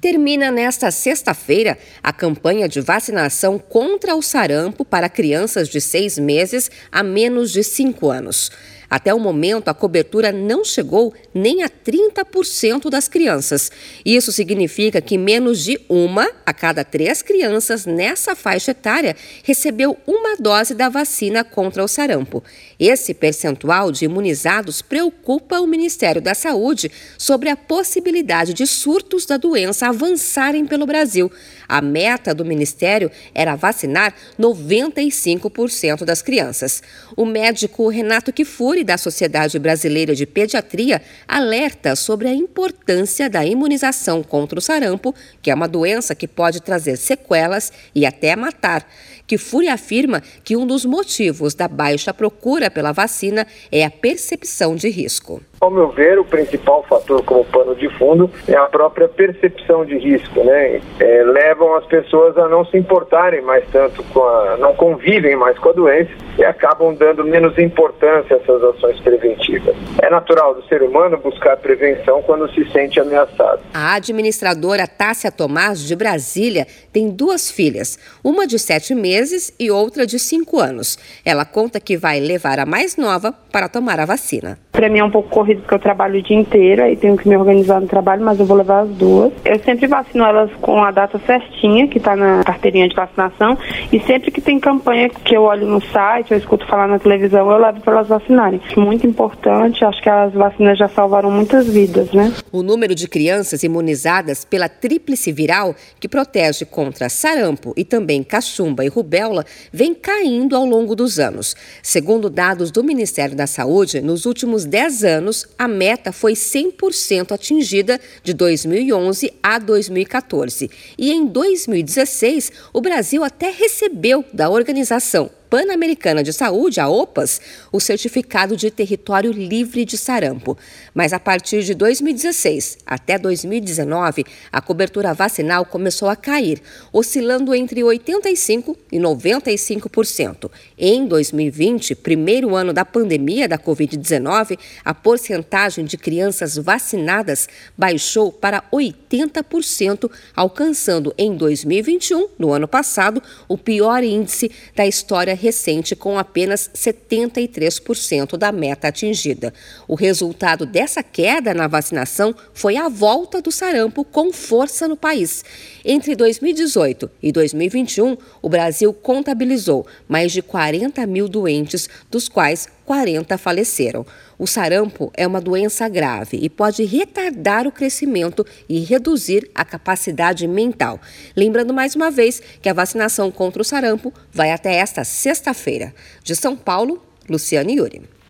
Termina nesta sexta-feira a campanha de vacinação contra o sarampo para crianças de seis meses a menos de cinco anos. Até o momento, a cobertura não chegou nem a 30% das crianças. Isso significa que menos de uma a cada três crianças nessa faixa etária recebeu uma dose da vacina contra o sarampo. Esse percentual de imunizados preocupa o Ministério da Saúde sobre a possibilidade de surtos da doença avançarem pelo Brasil. A meta do Ministério era vacinar 95% das crianças. O médico Renato Kifuri, da Sociedade Brasileira de Pediatria, alerta sobre a importância da imunização contra o sarampo, que é uma doença que pode trazer sequelas e até matar. Kifuri afirma que um dos motivos da baixa procura pela vacina é a percepção de risco. Ao meu ver, o principal fator como pano de fundo é a própria percepção de risco, né? É, levam as pessoas a não se importarem mais tanto com a, não convivem mais com a doença e acabam dando menos importância a essas ações preventivas. É natural do ser humano buscar prevenção quando se sente ameaçado. A administradora Tássia Tomás, de Brasília, tem duas filhas, uma de sete meses e outra de cinco anos. Ela conta que vai levar a mais nova para tomar a vacina. Para mim é um pouco corrido porque eu trabalho o dia inteiro e tenho que me organizar no trabalho, mas eu vou levar as duas. Eu sempre vacino elas com a data certinha, que está na carteirinha de vacinação, e sempre que tem campanha que eu olho no site, eu escuto falar na televisão, eu levo para elas vacinarem. Muito importante, acho que as vacinas já salvaram muitas vidas, né? O número de crianças imunizadas pela tríplice viral, que protege contra sarampo e também cachumba e rubéola, vem caindo ao longo dos anos. Segundo dados do Ministério da Saúde, nos últimos 10 anos, a meta foi 100% atingida de 2011 a 2014. E em 2016, o Brasil até recebeu da organização Pan-Americana de Saúde, a OPAS, o certificado de território livre de sarampo. Mas a partir de 2016 até 2019, a cobertura vacinal começou a cair, oscilando entre 85% e 95%. Em 2020, primeiro ano da pandemia da Covid-19, a porcentagem de crianças vacinadas baixou para 80%, alcançando em 2021, no ano passado, o pior índice da história recente, com apenas 73% da meta atingida. O resultado dessa queda na vacinação foi a volta do sarampo com força no país. Entre 2018 e 2021, o Brasil contabilizou mais de 40 mil doentes, dos quais 40 faleceram. O sarampo é uma doença grave e pode retardar o crescimento e reduzir a capacidade mental. Lembrando mais uma vez que a vacinação contra o sarampo vai até esta sexta-feira. De São Paulo, Luciane Yuri.